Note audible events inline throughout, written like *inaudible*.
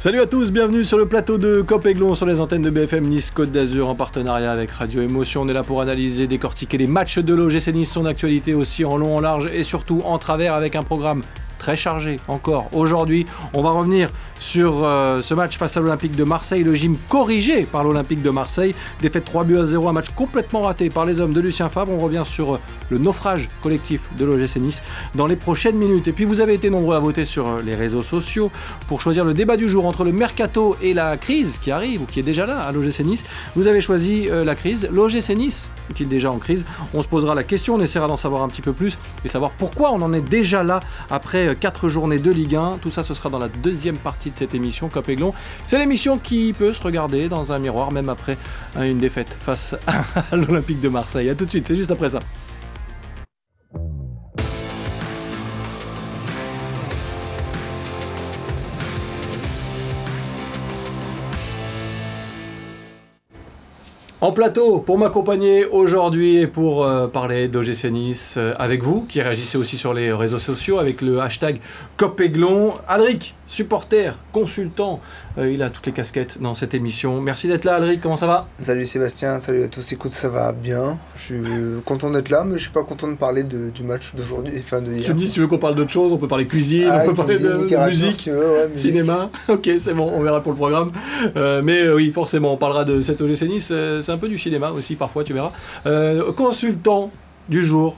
Salut à tous, bienvenue sur le plateau de Cop Aiglon sur les antennes de BFM Nice Côte d'Azur en partenariat avec Radio Émotion. On est là pour analyser, décortiquer les matchs de l'OGC Nice, son actualité aussi en long, en large et surtout en travers avec un programme très chargé encore aujourd'hui. On va revenir sur euh, ce match face à l'Olympique de Marseille, le gym corrigé par l'Olympique de Marseille. Défaite 3 buts à 0, un match complètement raté par les hommes de Lucien Favre. On revient sur euh, le naufrage collectif de l'OGC Nice dans les prochaines minutes. Et puis vous avez été nombreux à voter sur euh, les réseaux sociaux pour choisir le débat du jour entre le mercato et la crise qui arrive ou qui est déjà là à l'OGC Nice. Vous avez choisi la crise. L'OGC Nice est-il déjà en crise On se posera la question, on essaiera d'en savoir un petit peu plus et savoir pourquoi on en est déjà là après 4 journées de Ligue 1. Tout ça, ce sera dans la deuxième partie de cette émission, Cop. C'est l'émission qui peut se regarder dans un miroir, même après une défaite face *laughs* à l'Olympique de Marseille. A tout de suite, c'est juste après ça. En plateau, pour m'accompagner aujourd'hui et pour euh, parler d'OGC euh, avec vous, qui réagissez aussi sur les réseaux sociaux avec le hashtag COPEGLON. Alric, supporter, consultant. Euh, il a toutes les casquettes dans cette émission. Merci d'être là, Alric. Comment ça va? Salut Sébastien, salut à tous. Écoute, ça va bien. Je suis content d'être là, mais je suis pas content de parler du match d'aujourd'hui. Enfin, de hier. Tu me dis, si tu veux qu'on parle d'autre chose, on peut parler cuisine, ah, on peut parler de, musique, cinéma. *laughs* ok, c'est bon, on verra pour le programme. Euh, mais euh, oui, forcément, on parlera de cette OGC Nice. c'est un peu du cinéma aussi, parfois, tu verras. consultant du jour,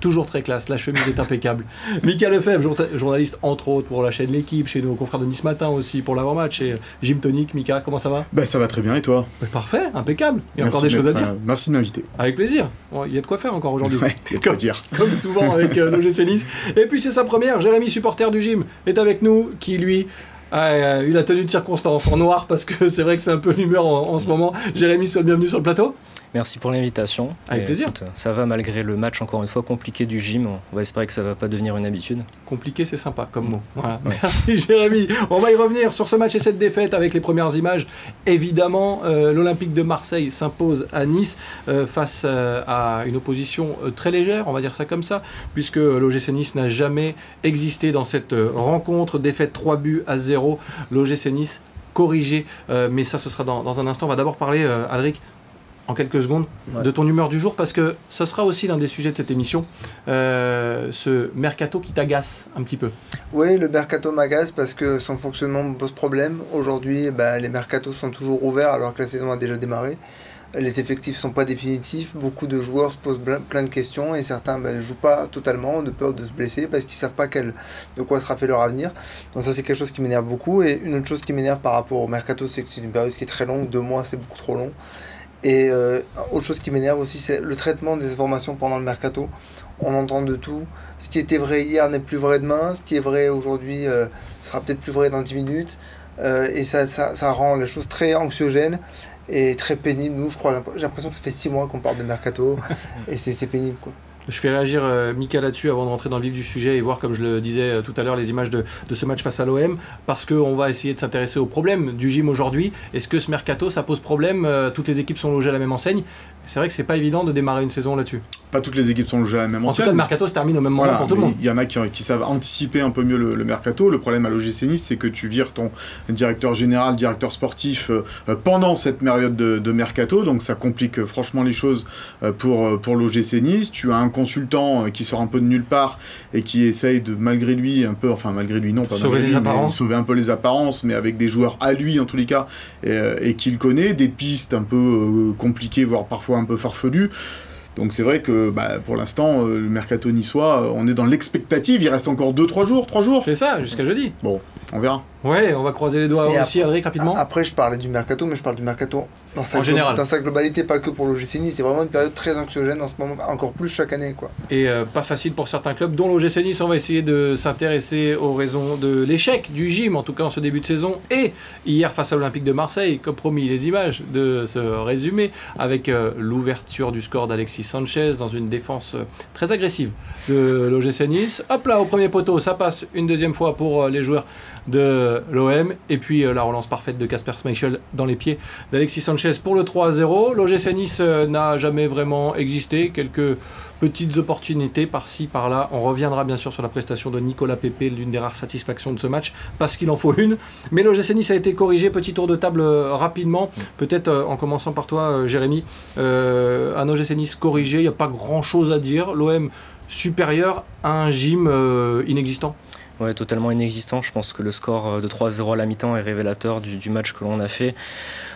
toujours très classe, la chemise est impeccable. *laughs* Michael Lefebvre, journaliste entre autres pour la chaîne L'équipe, chez nos confrères de Nice Matin aussi pour l'avant-match, et Jim Tonic, Mika, comment ça va? Ben Ça va très bien et toi? Parfait, impeccable, il y a encore des choses à dire. Euh, merci de m'inviter. Avec plaisir, il y a de quoi faire encore aujourd'hui. Ouais, il y a de quoi dire. *laughs* Comme souvent avec euh, l'OGC Nice. Et puis c'est sa première, Jérémy, supporter du gym, est avec nous, qui lui a eu la tenue de circonstance en noir parce que c'est vrai que c'est un peu l'humeur en, en, ce moment. Jérémy, sois le bienvenu sur le plateau. Merci pour l'invitation. Avec plaisir. ça va malgré le match, encore une fois, compliqué du gym. On va espérer que ça va pas devenir une habitude. Compliqué, c'est sympa comme mot. *laughs* Merci Jérémy. On va y revenir sur ce match et cette défaite avec les premières images. Évidemment, euh, l'Olympique de Marseille s'impose à Nice euh, face euh, à une opposition très légère, on va dire ça comme ça, puisque l'OGC Nice n'a jamais existé dans cette rencontre. Défaite 3 buts à 0. L'OGC Nice corrigé, mais ça ce sera dans, dans un instant. On va d'abord parler, Alric, en quelques secondes de ton humeur du jour parce que ce sera aussi l'un des sujets de cette émission, euh, ce mercato qui t'agace un petit peu. Oui, le mercato m'agace parce que son fonctionnement me pose problème. Aujourd'hui, bah, les mercatos sont toujours ouverts alors que la saison a déjà démarré. Les effectifs ne sont pas définitifs, beaucoup de joueurs se posent plein de questions et certains ne bah, jouent pas totalement de peur de se blesser parce qu'ils ne savent pas quel, de quoi sera fait leur avenir. Donc ça c'est quelque chose qui m'énerve beaucoup. Et une autre chose qui m'énerve par rapport au mercato, c'est que c'est une période qui est très longue, deux mois c'est beaucoup trop long. Et euh, autre chose qui m'énerve aussi, c'est le traitement des informations pendant le mercato. On entend de tout. Ce qui était vrai hier n'est plus vrai demain. Ce qui est vrai aujourd'hui euh, sera peut-être plus vrai dans 10 minutes. Euh, et ça, ça, ça, rend les choses très anxiogènes et très pénibles. Nous, je crois, j'ai l'impression que ça fait 6 mois qu'on parle de mercato *laughs* et c'est pénible. Quoi. Je fais réagir euh, Mika là-dessus avant de rentrer dans le vif du sujet et voir, comme je le disais euh, tout à l'heure, les images de, ce match face à l'OM, parce qu'on va essayer de s'intéresser au problème du gym aujourd'hui. Est-ce que ce mercato, ça pose problème euh, Toutes les équipes sont logées à la même enseigne? C'est vrai que c'est pas évident de démarrer une saison là-dessus. Pas toutes les équipes sont logées à la même enseigne. En tout cas, le mercato se termine au même moment pour tout le monde. Il y en a qui, savent anticiper un peu mieux le, mercato. Le problème à l'OGC Nice, c'est que tu vires ton directeur général, directeur sportif pendant cette période de, mercato, donc ça complique franchement les choses pour, pour l'OGC Nice. Tu as un consultant qui sort un peu de nulle part et qui essaye de, malgré lui, un peu, enfin malgré lui, non, pas sauver les apparences. sauver un peu les apparences, mais avec des joueurs à lui en tous les cas, et, euh, qu'il connaît, des pistes un peu euh, compliquées, voire parfois un peu farfelues. Donc c'est vrai que bah, pour l'instant, euh, le mercato niçois, on est dans l'expectative. Il reste encore 2-3 jours, 3 jours. C'est ça, jusqu'à jeudi. Bon, on verra. Ouais, on va croiser les doigts aussi, après, rapidement. Après, je parlais du mercato, mais je parle du mercato dans sa, en général. dans sa globalité, pas que pour l'OGC Nice. C'est vraiment une période très anxiogène en ce moment, encore plus chaque année. Quoi. Et euh, pas facile pour certains clubs, dont l'OGC Nice. On va essayer de s'intéresser aux raisons de l'échec du gym, en tout cas en ce début de saison. Et hier, face à l'Olympique de Marseille, comme promis, les images de ce résumé, avec euh, l'ouverture du score d'Alexis Sanchez dans une défense euh, très agressive de l'OGC Nice. Hop là, au premier poteau, ça passe une deuxième fois pour les joueurs de l'OM. Et puis la relance parfaite de Casper Schmeichel dans les pieds d'Alexis Sanchez pour le 3-0. L'OGC Nice n'a jamais vraiment existé. Quelques petites opportunités par-ci, par-là. On reviendra bien sûr sur la prestation de Nicolas Pepe, l'une des rares satisfactions de ce match, parce qu'il en faut une. Mais l'OGC Nice a été corrigé. Petit tour de table rapidement. Peut-être en commençant par toi, Jérémy. un OGC Nice corrigé, il n'y a pas grand-chose à dire. L'OM supérieur à un gym euh, inexistant? Ouais, totalement inexistant. Je pense que le score euh, de 3-0 à la mi-temps est révélateur du, match que l'on a fait.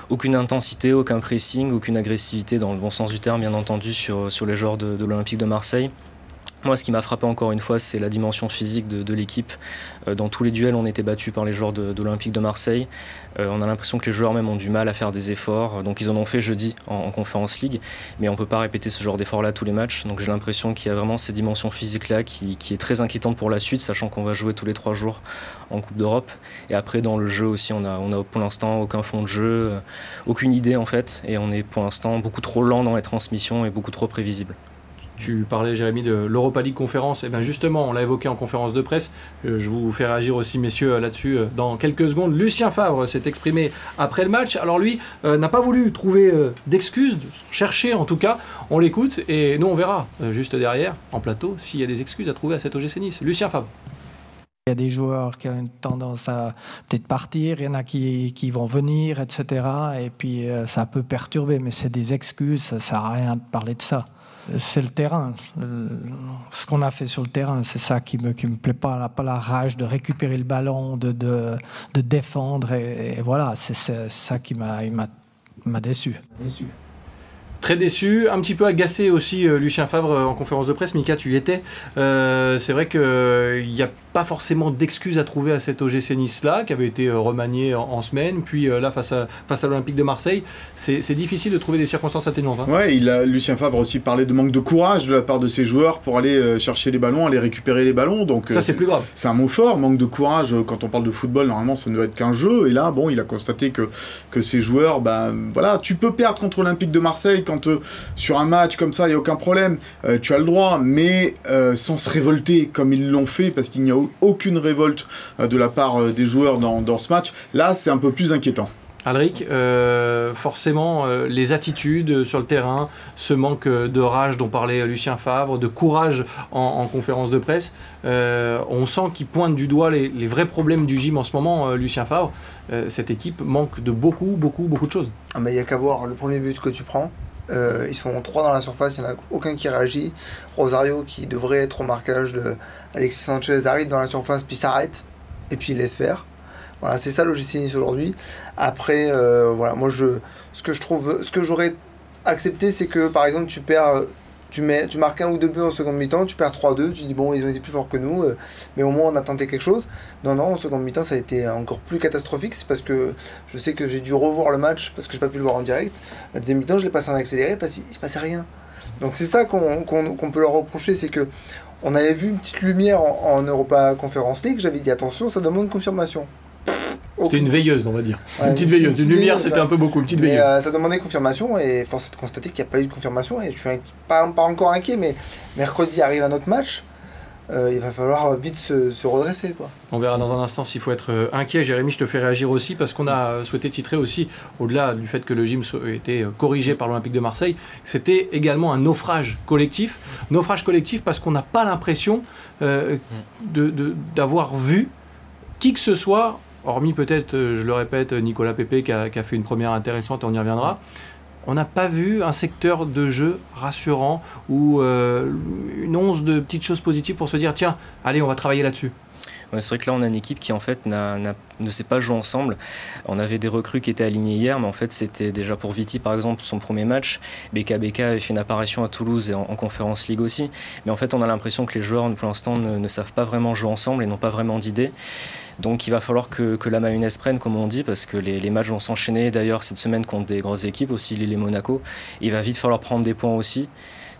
Aucune intensité, aucun pressing, aucune agressivité dans le bon sens du terme, bien entendu, sur, les joueurs de l'Olympique de Marseille. Moi, ce qui m'a frappé encore une fois, c'est la dimension physique de, l'équipe. Euh, dans tous les duels, on était battu par les joueurs de, l'Olympique de Marseille. Euh, on a l'impression que les joueurs même ont du mal à faire des efforts. Donc, ils en ont fait jeudi en, en Conférence League, mais on ne peut pas répéter ce genre d'effort-là tous les matchs. Donc, j'ai l'impression qu'il y a vraiment cette dimension physique-là qui, est très inquiétante pour la suite, sachant qu'on va jouer tous les trois jours en Coupe d'Europe. Et après, dans le jeu aussi, on a, on a pour l'instant aucun fond de jeu, euh, aucune idée en fait. Et on est pour l'instant beaucoup trop lent dans les transmissions et beaucoup trop prévisible. Tu parlais, Jérémy, de l'Europa League conférence. Et eh bien justement, on l'a évoqué en conférence de presse. Euh, je vous fais réagir aussi, messieurs, là-dessus euh, dans quelques secondes. Lucien Favre s'est exprimé après le match. Alors lui euh, n'a pas voulu trouver d'excuses, chercher en tout cas. On l'écoute et nous on verra juste derrière, en plateau, s'il y a des excuses à trouver à cet OGC Nice. Lucien Favre. Il y a des joueurs qui ont une tendance à peut-être partir, il y en a qui, qui, vont venir, etc. Et puis ça peut perturber, mais c'est des excuses, ça sert à rien de parler de ça c'est le terrain. Ce qu'on a fait sur le terrain, c'est ça qui me, qui me plaît pas, pas la rage de récupérer le ballon, de, de, de défendre. Et, voilà, c'est ça qui m'a déçu. déçu. Très déçu, un petit peu agacé aussi euh, Lucien Favre euh, en conférence de presse. Mika, tu y étais. Euh, c'est vrai qu'il n'y a pas forcément d'excuses à trouver à cet OGC Nice-là, qui avait été remanié en, semaine. Puis là, face à, face à l'Olympique de Marseille, c'est difficile de trouver des circonstances atténuantes. Hein. Ouais, il a, Lucien Favre aussi parlé de manque de courage de la part de ses joueurs pour aller chercher les ballons, aller récupérer les ballons. Donc, ça, c'est plus grave. C'est un mot fort, manque de courage. Quand on parle de football, normalement, ça ne doit être qu'un jeu. Et là, bon, il a constaté que, que ses joueurs, ben voilà, tu peux perdre contre l'Olympique de Marseille quand sur un match comme ça, il n'y a aucun problème, euh, tu as le droit, mais euh, sans se révolter comme ils l'ont fait, parce qu'il n'y a aucune révolte euh, de la part des joueurs dans, dans ce match, là c'est un peu plus inquiétant. Alric, forcément, les attitudes sur le terrain, ce manque de rage dont parlait Lucien Favre, de courage en, conférence de presse, on sent qu'il pointe du doigt les, les, vrais problèmes du gym en ce moment, Lucien Favre. cette équipe manque de beaucoup, beaucoup, beaucoup de choses. Ah, il n'y a qu'à voir le premier but que tu prends. Euh, ils sont trois dans la surface, il n'y en a aucun qui réagit. Rosario, qui devrait être au marquage de Alexis Sanchez, arrive dans la surface, puis s'arrête, et puis il laisse faire. Voilà, c'est ça l'OGC Nice aujourd'hui. Après, euh, voilà, moi, je, ce que je trouve, ce que j'aurais accepté, c'est que par exemple, tu perds tu, marques un ou deux buts en seconde mi-temps, tu perds 3-2, tu dis bon, ils ont été plus forts que nous, euh, mais au moins on a tenté quelque chose. Non, non, en seconde mi-temps, ça a été encore plus catastrophique. C'est parce que je sais que j'ai dû revoir le match parce que je n'ai pas pu le voir en direct. La deuxième mi-temps, je l'ai passé en accéléré parce qu'il ne se passait rien. Donc c'est ça qu'on peut leur reprocher, c'est que on avait vu une petite lumière en, en Europa Conference League, j'avais dit attention, ça demande confirmation. C'était une veilleuse, on va dire. une petite veilleuse. Une, lumière, c'était un peu beaucoup. Une petite veilleuse. Euh, ça demandait confirmation et force est de constater qu'il n'y a pas eu de confirmation. Et je suis pas, pas encore inquiet, mais mercredi arrive un autre match. Euh, il va falloir vite se, redresser. Quoi. On verra dans un instant s'il faut être euh, inquiet. Jérémy, je te fais réagir aussi parce qu'on a souhaité titrer aussi, au-delà du fait que le gym ait été corrigé par l'Olympique de Marseille, c'était également un naufrage collectif. Naufrage collectif parce qu'on n'a pas l'impression d'avoir vu qui que ce soit hormis peut-être, euh, je le répète, Nicolas Pepe qui a, fait une première intéressante, on y reviendra, on n'a pas vu un secteur de jeu rassurant ou euh, une once de petites choses positives pour se dire tiens, allez, on va travailler là-dessus. c'est vrai que là, on a une équipe qui en fait ne s'est pas joué ensemble. On avait des recrues qui étaient alignées hier, mais en fait, c'était déjà pour Viti, par exemple, son premier match. BKBK avait fait une apparition à Toulouse et en, conférence League aussi. Mais en fait, on a l'impression que les joueurs, pour l'instant, ne, ne, savent pas vraiment jouer ensemble et n'ont pas vraiment d'idées. Donc il va falloir que, la mayonnaise prenne, comme on dit, parce que les, matchs vont s'enchaîner. D'ailleurs, cette semaine contre des grosses équipes, aussi Lille et Monaco. Il va vite falloir prendre des points aussi.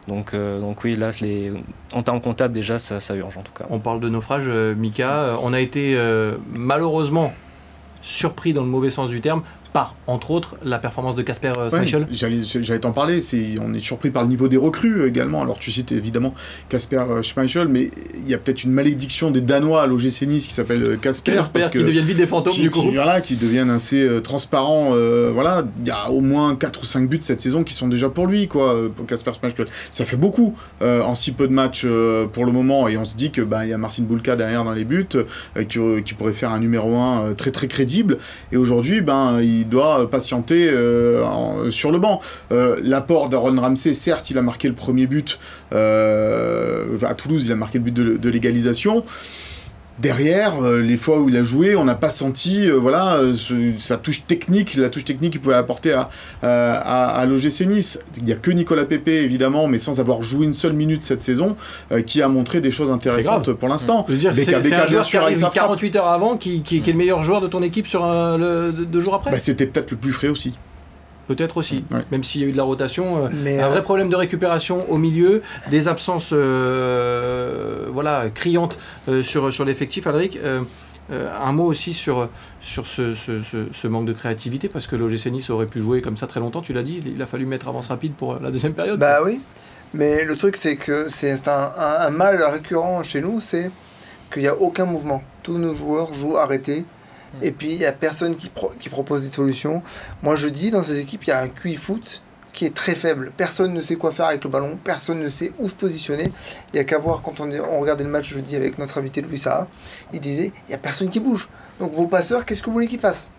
Donc, euh, oui, là, les, en termes comptables, déjà, ça, urge en tout cas. On parle de naufrage, euh, Mika. On a été euh, malheureusement surpris dans le mauvais sens du terme par, entre autres, la performance de Casper euh, Schmeichel J'allais t'en parler, on est surpris par le niveau des recrues également. Alors tu cites évidemment Casper euh, Schmeichel, mais il y a peut-être une malédiction des Danois à l'OGC Nice qui s'appelle euh, Casper. Casper qui deviennent vite des fantômes qui, du coup. Qui, voilà, qui deviennent assez transparents. voilà, il y a au moins 4 ou 5 buts cette saison qui sont déjà pour lui, quoi, pour Casper Schmeichel. Ça fait beaucoup en si peu de matchs pour le moment, et on se dit que bah, y a Marcin Bulka derrière dans les buts, qui, qui, pourrait faire un numéro 1 très très crédible. Et aujourd'hui, ben, il doit patienter euh, sur le banc. Euh, l'apport d'Aaron Ramsey, certes, il a marqué le premier but euh, à Toulouse, il a marqué le but de, l'égalisation derrière, les fois où il a joué, on n'a pas senti voilà, sa touche technique, la touche technique qu'il pouvait apporter à, à, l'OGC Nice. Il n'y a que Nicolas Pepe, évidemment, mais sans avoir joué une seule minute cette saison, qui a montré des choses intéressantes pour l'instant. C'est un joueur qui arrive 48 heures avant, qui, est le meilleur joueur de ton équipe sur le, deux jours après? Bah, C'était peut-être le plus frais aussi. Peut-être aussi, même s'il y a eu de la rotation. Euh, Mais un vrai euh, problème de récupération au milieu, des absences euh, voilà, criantes sur, sur l'effectif. Alric, un mot aussi sur, sur ce, ce, ce, manque de créativité, parce que l'OGC Nice aurait pu jouer comme ça très longtemps, tu l'as dit, il a fallu mettre avance rapide pour la deuxième période. Bah oui, mais le truc c'est que c'est un, un, mal récurrent chez nous, c'est qu'il n'y a aucun mouvement. Tous nos joueurs jouent arrêtés et puis, il n'y a personne qui, propose des solutions. Moi, je dis, dans ces équipes, il y a un QI foot qui est très faible. Personne ne sait quoi faire avec le ballon, personne ne sait où se positionner. Il n'y a qu'à voir quand on, regardait le match jeudi avec notre invité Louis Sarah, il disait il n'y a personne qui bouge. Donc vos passeurs, qu'est-ce que vous voulez qu'ils fassent?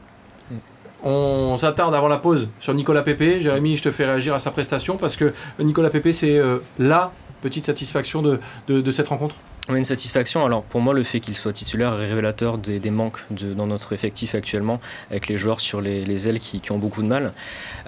On s'attarde avant la pause sur Nicolas Pépé. Jérémy, je te fais réagir à sa prestation parce que Nicolas Pépé, c'est euh, la petite satisfaction de cette rencontre? Une satisfaction. Alors pour moi, le fait qu'il soit titulaire est révélateur des, manques dans notre effectif actuellement, avec les joueurs sur les, ailes qui, ont beaucoup de mal.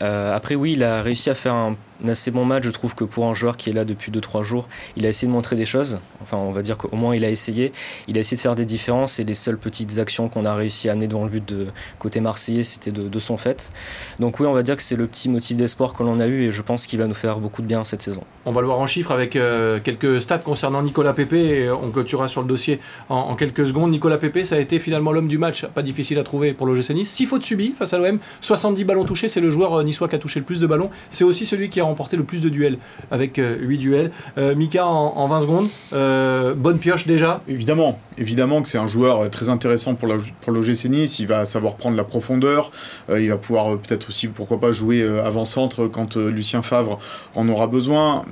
Euh, après, oui, il a réussi à faire un un assez bon match. Je trouve que pour un joueur qui est là depuis 2-3 jours, il a essayé de montrer des choses. Enfin, on va dire qu'au moins il a essayé. Il a essayé de faire des différences et les seules petites actions qu'on a réussi à amener devant le but de côté marseillais, c'était de, son fait. Donc oui, on va dire que c'est le petit motif d'espoir que l'on a eu et je pense qu'il va nous faire beaucoup de bien cette saison. On va le voir en chiffres avec euh, quelques stats concernant Nicolas Pépé et on clôturera sur le dossier en, quelques secondes. Nicolas Pépé, ça a été finalement l'homme du match, pas difficile à trouver pour l'OGC Nice. 6 fautes subies face à l'OM, 70 ballons touchés, c'est le joueur euh, niçois qui a touché le plus de ballons. C'est aussi celui qui a remporté le plus de duels avec 8 euh, duels. Euh, Mika en, 20 secondes, euh, bonne pioche déjà. Évidemment, évidemment que c'est un joueur très intéressant pour, la, pour Nice, il va savoir prendre la profondeur, il va pouvoir peut-être aussi, pourquoi pas, jouer avant-centre quand Lucien Favre en aura besoin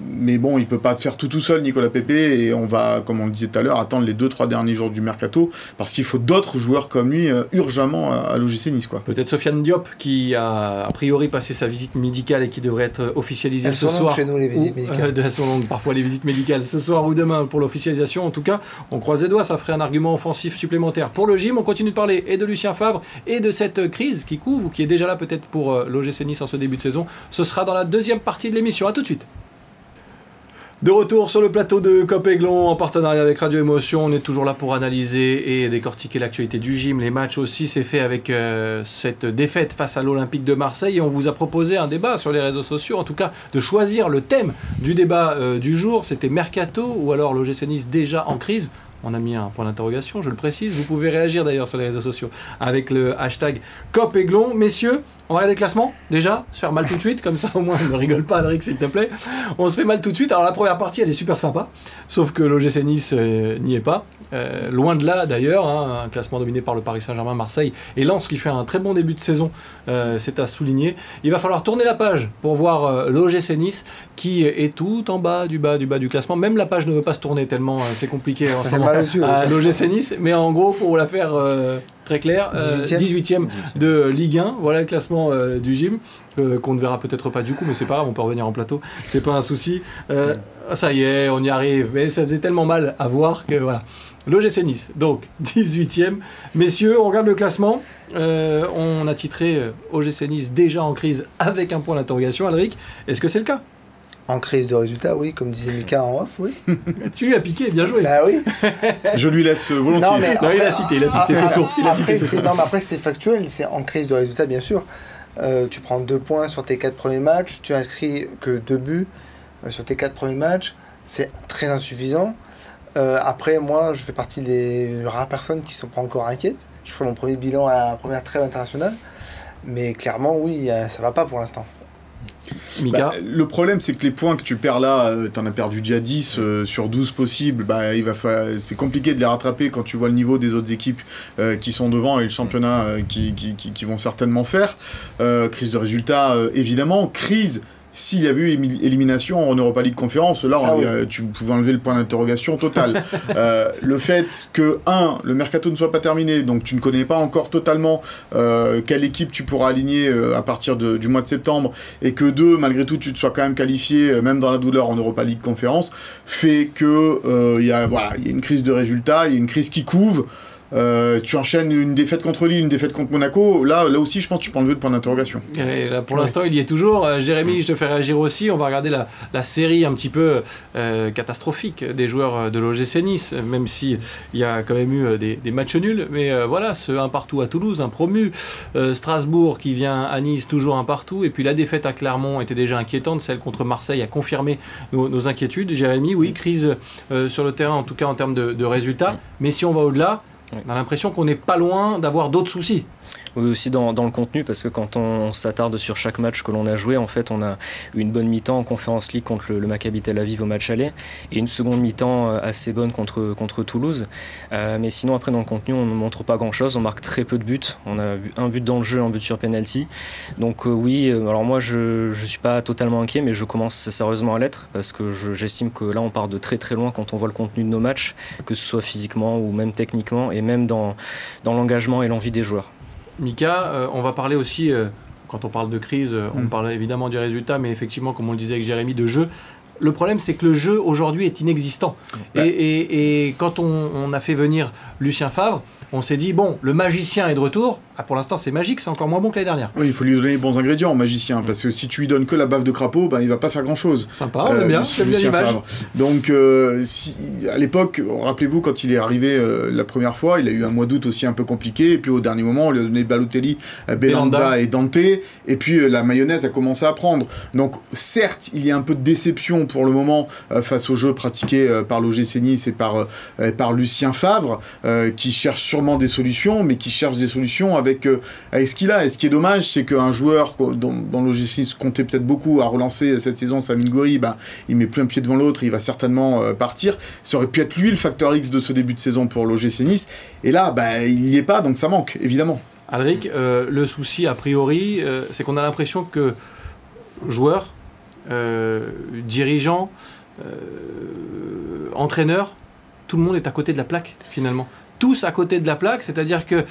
mais bon, il peut pas faire tout tout seul, Nicolas Pepe, et on va, comme on le disait tout à l'heure, attendre les 2-3 derniers jours du mercato, parce qu'il faut d'autres joueurs comme lui euh, urgemment à, l'OGC Nice. Peut-être Sofiane Diop, qui a a priori passé sa visite médicale et qui devrait être officialisée Elles ce sont soir. chez nous, les visites médicales. *laughs* elles sont longues, parfois les visites médicales, ce soir ou demain pour l'officialisation. En tout cas, on croise les doigts, ça ferait un argument offensif supplémentaire. Pour le gym, on continue de parler et de Lucien Favre et de cette crise qui couvre, ou qui est déjà là peut-être pour euh, l'OGC Nice en ce début de saison. Ce sera dans la deuxième partie de l'émission. A tout de suite. De retour sur le plateau de Copéglon en partenariat avec Radio Émotion. On est toujours là pour analyser et décortiquer l'actualité du gym. Les matchs aussi, c'est fait avec euh, cette défaite face à l'Olympique de Marseille. Et on vous a proposé un débat sur les réseaux sociaux, en tout cas de choisir le thème du débat euh, du jour. C'était Mercato ou alors l'OGC Nice déjà en crise? On a mis un point d'interrogation, je le précise. Vous pouvez réagir d'ailleurs sur les réseaux sociaux avec le hashtag COPEGLON. Messieurs, on va regarder le classement, déjà, se faire mal tout de suite, comme ça au moins ne rigole pas, Alric, s'il te plaît. On se fait mal tout de suite. Alors la première partie, elle est super sympa, sauf que l'OGC Nice euh, n'y est pas. Euh, loin de là d'ailleurs, hein, un classement dominé par le Paris Saint-Germain, Marseille et Lens qui fait un très bon début de saison, euh, c'est à souligner. Il va falloir tourner la page pour voir l'OGC Nice qui est tout en bas du bas du bas du classement. Même la page ne veut pas se tourner tellement c'est compliqué en ce moment à l'OGC Nice, mais en gros pour la faire très clair. 18e. Euh, de Ligue 1. Voilà le classement euh, du gym, euh, qu'on ne verra peut-être pas du coup, mais c'est pas grave, on peut revenir en plateau. C'est pas un souci. ça y est, on y arrive. Mais ça faisait tellement mal à voir que voilà. L'OGC Nice, donc *laughs* 18e. Messieurs, on regarde le classement. on a titré OGC Nice déjà en crise avec un point d'interrogation. Alric, est-ce que c'est le cas? En crise de résultats, oui, comme disait Mika en off, oui. *laughs* tu lui as piqué, bien joué. Bah oui. Je lui laisse volontiers. Non, mais il a cité, il a cité ses sources. non, mais après, c'est factuel, c'est en crise de résultats, bien sûr. Euh, tu prends deux points sur tes quatre premiers matchs, tu inscris que deux buts euh, sur tes quatre premiers matchs, c'est très insuffisant. Euh, après, moi, je fais partie des rares personnes qui ne sont pas encore inquiètes. Je ferai mon premier bilan à la première trêve internationale. Mais clairement, oui, ça va pas pour l'instant. Bah, le problème, c'est que les points que tu perds là, euh, tu en as perdu déjà 10 euh, sur 12 possibles. Bah, c'est compliqué de les rattraper quand tu vois le niveau des autres équipes euh, qui sont devant et le championnat qui, vont certainement faire. crise de résultats, évidemment. Crise s'il y avait eu élimination en Europa League Conférence, là, euh, tu pouvais enlever le point d'interrogation total. *laughs* Euh, le fait que, un, le mercato ne soit pas terminé, donc tu ne connais pas encore totalement euh, quelle équipe tu pourras aligner à partir du mois de septembre, et que, deux, malgré tout, tu te sois quand même qualifié, même dans la douleur, en Europa League Conférence, fait que il y, a, voilà, y a une crise de résultats, il y a une crise qui couve. Euh, tu enchaînes une défaite contre Lille, une défaite contre Monaco. Là, là aussi, je pense que tu peux enlever le point d'interrogation. pour l'instant, il y est toujours. Euh, Jérémy, je te fais réagir aussi. On va regarder la, série un petit peu euh, catastrophique des joueurs de l'OGC Nice, même s'il y a quand même eu des, matchs nuls. Mais voilà, ce un partout à Toulouse, un promu. Strasbourg qui vient à Nice, toujours un partout. Et puis la défaite à Clermont était déjà inquiétante. Celle contre Marseille a confirmé nos, inquiétudes. Jérémy, oui, crise sur le terrain, en tout cas en termes de résultats. Mais si on va au-delà, on a l'impression qu'on n'est pas loin d'avoir d'autres soucis. Oui, aussi dans, le contenu, parce que quand on, s'attarde sur chaque match que l'on a joué, en fait, on a une bonne mi-temps en Conférence League contre le, Maccabi Tel Aviv au match aller, et une seconde mi-temps euh, assez bonne contre, contre Toulouse. Euh, mais sinon, après, dans le contenu, on ne montre pas grand-chose, on marque très peu de buts. On a un but dans le jeu, un but sur penalty. Donc euh, oui, alors moi, je ne suis pas totalement inquiet, mais je commence sérieusement à l'être, parce que j'estime que là, on part de très très loin quand on voit le contenu de nos matchs, que ce soit physiquement ou même techniquement, et même dans, dans l'engagement et l'envie des joueurs. Mika, euh, on va parler aussi, euh, quand on parle de crise, euh, on mm. parle évidemment du résultat, mais effectivement, comme on le disait avec Jérémy, de jeu. Le problème, c'est que le jeu aujourd'hui est inexistant. Et, quand on, a fait venir Lucien Favre, on s'est dit, bon, le magicien est de retour, ah, pour l'instant, c'est magique, c'est encore moins bon que l'année dernière. Oui, il faut lui donner les bons ingrédients, magicien, parce que si tu lui donnes que la baffe de crapaud, ben, il va pas faire grand chose. Sympa, on aime bien, c'est bien l'image. Donc, euh, si, à l'époque, rappelez-vous, quand il est arrivé euh, la première fois, il a eu un mois d'août aussi un peu compliqué, et puis au dernier moment, on lui a donné Balotelli, euh, Belanda et Dante, et puis la mayonnaise a commencé à prendre. Donc, certes, il y a un peu de déception pour le moment face au jeu pratiqué par l'OGC Nice et par, par Lucien Favre, qui cherche des solutions, mais qui cherche des solutions avec avec, ce qu'il a. Et ce qui est dommage, c'est qu'un joueur dont, dont l'OGC comptait peut-être beaucoup à relancer cette saison, Samin Gori, ben, il met plus un pied devant l'autre, il va certainement euh, partir. Ça aurait pu être lui le facteur X de ce début de saison pour l'OGC Nice. Et là, ben, il n'y est pas, donc ça manque, évidemment. Alric, euh, le souci a priori, euh, c'est qu'on a l'impression que joueurs, dirigeants, entraîneurs, tout le monde est à côté de la plaque finalement tous à côté de la plaque, c'est-à-dire que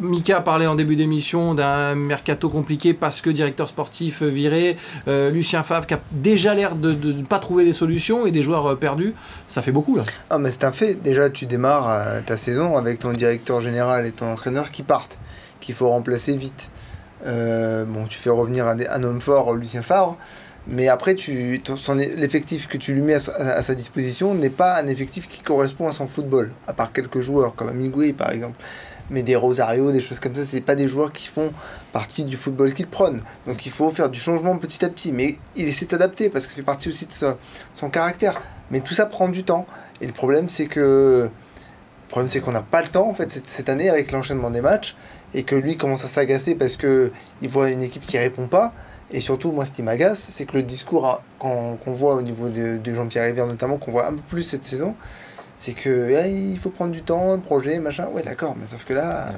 Mika parlait en début d'émission d'un mercato compliqué parce que directeur sportif viré, euh, Lucien Favre qui a déjà l'air de ne pas trouver les solutions et des joueurs euh, perdus, ça fait beaucoup là. Ah mais c'est un fait, déjà tu démarres euh, ta saison avec ton directeur général et ton entraîneur qui partent, qu'il faut remplacer vite. bon, tu fais revenir un, homme fort, Lucien Favre, mais après, l'effectif que tu lui mets à, sa disposition n'est pas un effectif qui correspond à son football, à part quelques joueurs comme Amigui par exemple. Mais des Rosario, des choses comme ça, c'est pas des joueurs qui font partie du football qu'il prône. Donc il faut faire du changement petit à petit. Mais il essaie de s'adapter parce que ça fait partie aussi de son caractère. Mais tout ça prend du temps. Et le problème, c'est que le problème, c'est qu'on n'a pas le temps en fait cette année avec l'enchaînement des matchs et que lui commence à s'agacer parce que il voit une équipe qui répond pas et surtout, moi, ce qui m'agace, c'est que le discours qu'on voit au niveau de, Jean-Pierre Rivière, notamment, qu'on voit un peu plus cette saison, c'est que eh, il faut prendre du temps, un projet, machin. Ouais, d'accord, mais sauf que là.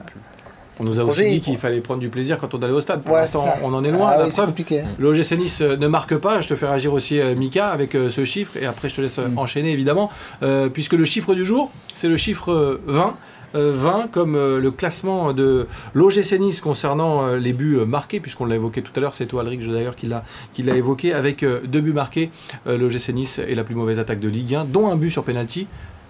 On nous a aussi dit qu'il fallait prendre du plaisir quand on allait au stade. Pour l'instant, on en est loin. Ah, oui, L'OGC Nice euh, ne marque pas. Je te fais réagir aussi, euh, Mika, avec euh, ce chiffre. Et après, je te laisse mm. enchaîner, évidemment. puisque le chiffre du jour, c'est le chiffre 20. 20 euh, comme euh, le classement de l'OGC Nice concernant euh, les buts marqués, puisqu'on l'a évoqué tout à l'heure, c'est toi Alric d'ailleurs qui l'a évoqué, avec deux buts marqués, l'OGC Nice est la plus mauvaise attaque de Ligue 1, dont un but sur penalty.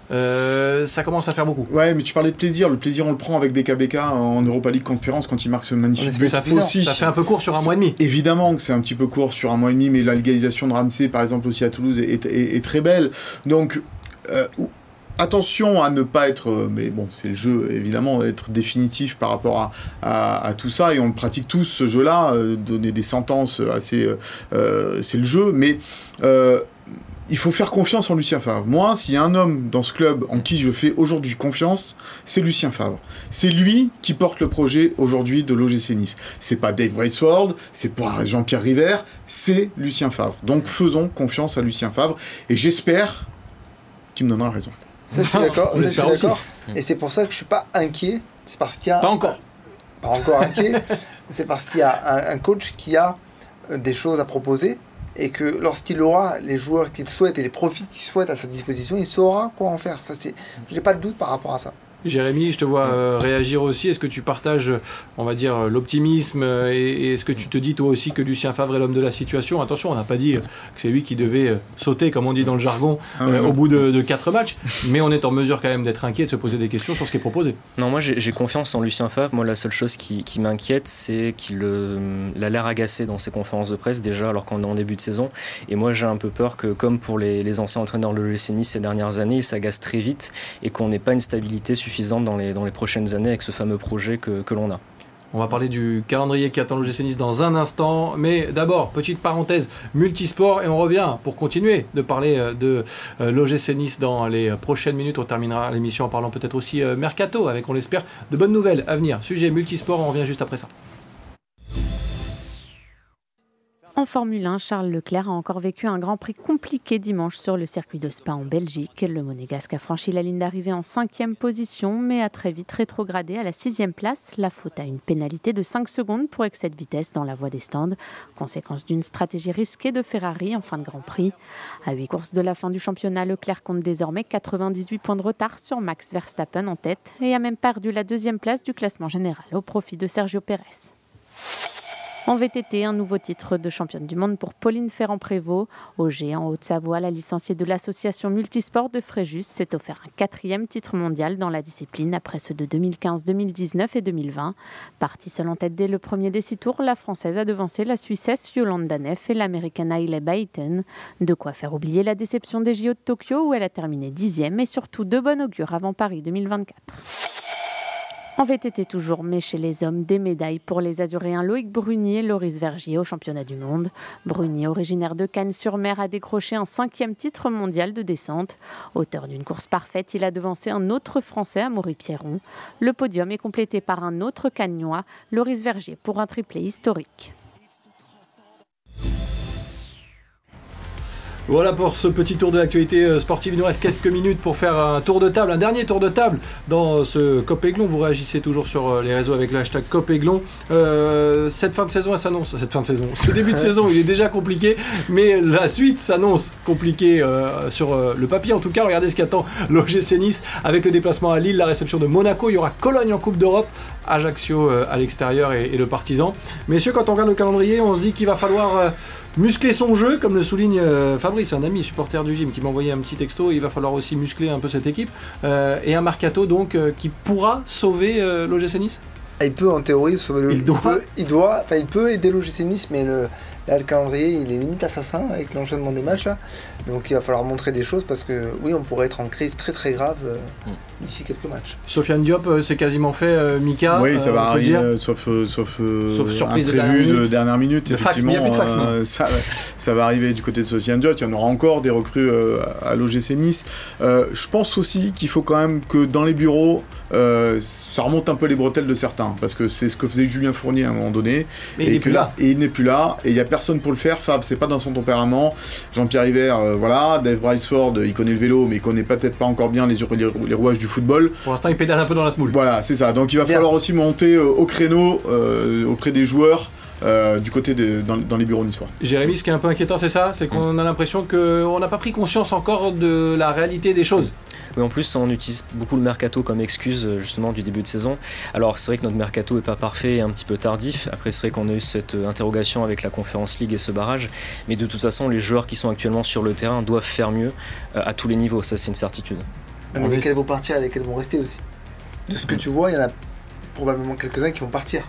ça commence à faire beaucoup. Ouais, mais tu parlais de plaisir. Le plaisir, on le prend avec BKBK en Europa League Conférence quand il marque ce magnifique but. Ça, ça fait un peu court sur un mois et demi. Évidemment que c'est un petit peu court sur un mois et demi, mais la légalisation de Ramsey, par exemple, aussi à Toulouse, est, très belle. Donc, attention à ne pas être, euh, mais bon, c'est le jeu évidemment, être définitif par rapport à, tout ça, et on pratique tous ce jeu-là, euh, donner des sentences assez, euh, c'est le jeu, mais il faut faire confiance en Lucien Favre. Moi, s'il y a un homme dans ce club en qui je fais aujourd'hui confiance, c'est Lucien Favre. C'est lui qui porte le projet aujourd'hui de l'OGC Nice. C'est pas Dave Braceward, c'est pas Jean-Pierre River, c'est Lucien Favre. Donc faisons confiance à Lucien Favre et j'espère qu'il me donnera raison. Ça, je suis d'accord. Et c'est pour ça que je suis pas inquiet. C'est parce qu'il y a. Pas encore. Pas encore inquiet. *laughs* c'est parce qu'il y a un coach qui a euh, des choses à proposer et que lorsqu'il aura les joueurs qu'il souhaite et les profits qu'il souhaite à sa disposition, il saura quoi en faire. Ça, c'est, je n'ai pas de doute par rapport à ça. Jérémy, je te vois euh, réagir aussi. Est-ce que tu partages, on va dire, l'optimisme euh, et, est-ce que tu te dis toi aussi que Lucien Favre est l'homme de la situation? Attention, on n'a pas dit que c'est lui qui devait euh, sauter, comme on dit dans le jargon, ah au bout de, quatre matchs, *laughs* mais on est en mesure quand même d'être inquiet, de se poser des questions sur ce qui est proposé. Non, moi j'ai confiance en Lucien Favre. Moi, la seule chose qui, m'inquiète, c'est qu'il a l'air agacé dans ses conférences de presse déjà, alors qu'on est en début de saison. Et moi, j'ai un peu peur que, comme pour les, anciens entraîneurs de l'OGC Nice ces dernières années, il s'agace très vite et qu'on n'ait pas une stabilité suffisante dans les, prochaines années avec ce fameux projet que, l'on a. On va parler du calendrier qui attend l'OGC Nice dans un instant. Mais d'abord, petite parenthèse multisport et on revient pour continuer de parler euh, de euh, l'OGC Nice dans les prochaines minutes. On terminera l'émission en parlant peut-être aussi euh, mercato avec, on l'espère, de bonnes nouvelles à venir. Sujet multisport, on revient juste après ça. En Formule 1, Charles Leclerc a encore vécu un Grand Prix compliqué dimanche sur le circuit de Spa en Belgique. Le Monégasque a franchi la ligne d'arrivée en cinquième position, mais a très vite rétrogradé à la sixième place. La faute à une pénalité de 5 secondes pour excès de vitesse dans la voie des stands, conséquence d'une stratégie risquée de Ferrari en fin de Grand Prix. À huit courses de la fin du championnat, Leclerc compte désormais 98 points de retard sur Max Verstappen en tête et a même perdu la deuxième place du classement général au profit de Sergio Pérez. En VTT, un nouveau titre de championne du monde pour Pauline Ferrand-Prévot. Au en Haute-Savoie, la licenciée de l'association multisport de Fréjus s'est offert un quatrième titre mondial dans la discipline après ceux de 2015, 2019 et 2020. Partie seule en tête dès le premier des six tours, la Française a devancé la Suissesse Yolanda Neff et l'Américaine Hailey Baiten. De quoi faire oublier la déception des JO de Tokyo où elle a terminé dixième et surtout de bon augure avant Paris 2024. En VTT toujours, mais chez les hommes, des médailles pour les Azuréens Loïc Brunier et Loris Vergier au championnat du monde. Brunier, originaire de Cannes-sur-Mer, a décroché un cinquième titre mondial de descente. Auteur d'une course parfaite, il a devancé un autre Français, Amaury Pierron. Le podium est complété par un autre Cagnois, Loris Vergier, pour un triplé historique. Voilà pour ce petit tour de l'actualité euh, sportive. Il nous reste quelques minutes pour faire un tour de table, un dernier tour de table dans ce Copéglon. Vous réagissez toujours sur euh, les réseaux avec le hashtag Copéglon. Euh, cette fin de saison, elle s'annonce. Cette fin de saison, ce début de *laughs* saison, il est déjà compliqué, mais la suite s'annonce compliquée sur le papier. En tout cas, regardez ce qu'attend *laughs* l'OGC Nice avec le déplacement à Lille, la réception de Monaco. Il y aura Cologne en Coupe d'Europe, Ajaccio à l'extérieur et, et, le Partisan. Messieurs, quand on regarde le calendrier, on se dit qu'il va falloir muscler son jeu, comme le souligne euh, Fabrice, un ami supporter du gym qui m'a envoyé un petit texto. Il va falloir aussi muscler un peu cette équipe. Euh, et un Mercato donc euh, qui pourra sauver l'OGC Nice? Il peut en théorie sauver le. Il doit. Il, doit, enfin, il peut aider l'OGC Nice, mais le, Là, le calendrier, il est limite assassin avec l'enchaînement des matchs. Donc il va falloir montrer des choses parce que oui, on pourrait être en crise très très grave euh, mm. d'ici quelques matchs. Sofiane Diop, euh, c'est quasiment fait. Euh, Mika Oui, ça va arriver, sauf, sauf, sauf surprise de dernière minute. effectivement, ça, ça, va arriver du côté de Sofiane Diop. Il y en aura encore des recrues à l'OGC Nice. je pense aussi qu'il faut quand même que dans les bureaux, ça remonte un peu les bretelles de certains parce que c'est ce que faisait Julien Fournier à un moment donné. Mais et il n'est plus là. Et il n'est plus là. Et il y a personne pour le faire. Fab, c'est pas dans son tempérament. Jean-Pierre Hiver, euh, voilà. Dave Briceford, il connaît le vélo, mais il connaît peut-être pas encore bien les, les, rouages du football. Pour l'instant, il pédale un peu dans la smoule. Voilà, c'est ça. Donc il va falloir aussi monter euh, au créneau euh, auprès des joueurs. Du côté de, dans, les bureaux niçois. Jérémy, ce qui est un peu inquiétant, c'est ça? C'est qu'on a l'impression qu'on n'a pas pris conscience encore de la réalité des choses. Mais en plus, on utilise beaucoup le mercato comme excuse euh, justement du début de saison. Alors c'est vrai que notre mercato est pas parfait et un petit peu tardif. Après, c'est vrai qu'on a eu cette euh, interrogation avec la Conférence League et ce barrage. Mais de toute façon, les joueurs qui sont actuellement sur le terrain doivent faire mieux euh, à tous les niveaux. Ça, c'est une certitude. Mais lesquels vont partir et lesquels vont rester aussi? De ce que tu vois, il y en a probablement quelques-uns qui vont partir.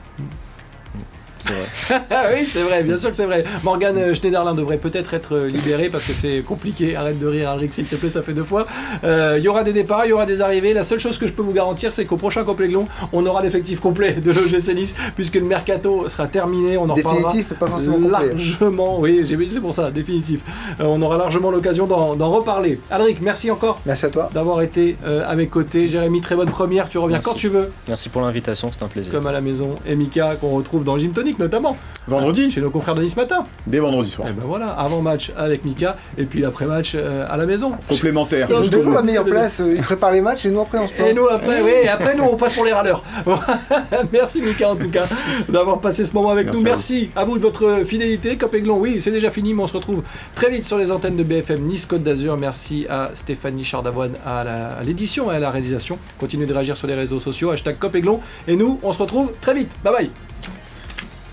C'est vrai. *laughs* Ah oui, c'est vrai, bien sûr que c'est vrai. Morgan Schneiderlin devrait peut-être être libéré parce que c'est compliqué. Arrête de rire, Alric, s'il te plaît, ça fait deux fois. Euh, Il y aura des départs, il y aura des arrivées. La seule chose que je peux vous garantir, c'est qu'au prochain Copléglon, on aura l'effectif complet de l'OGC Nice puisque le mercato sera terminé. On en Définitif, pas forcément complet. largement. Oui, j'ai c'est pour ça, définitif. Euh, on aura largement l'occasion d'en d'en reparler. Alric, merci encore Merci à toi. d'avoir été euh, à mes côtés. Jérémy, très bonne première. Tu reviens Merci. quand tu veux, Merci pour l'invitation, c'est un plaisir. comme à la maison. Et Mika, qu'on retrouve dans Gym Tonic notamment, Vendredi, chez nos confrères de Nice Matin. dès vendredi soir. Et ben voilà, avant-match avec Mika, et puis l'après-match euh, à la maison. Complémentaire. Ils ont Jusqu'au toujours la meilleure place. euh, Ils préparent les matchs et nous après on se Et plaint. nous après, oui, et après nous on passe pour les râleurs. *laughs* Merci Mika en tout cas d'avoir passé ce moment avec Merci nous. à. Merci à vous de votre fidélité. Cop Aiglon, oui, c'est déjà fini, mais on se retrouve très vite sur les antennes de BFM Nice Côte d'Azur. Merci à Stéphanie Chardavoine à l'édition et à la réalisation. Continuez de réagir sur les réseaux sociaux, hashtag Cop Aiglon. Et nous, on se retrouve très vite. Bye bye.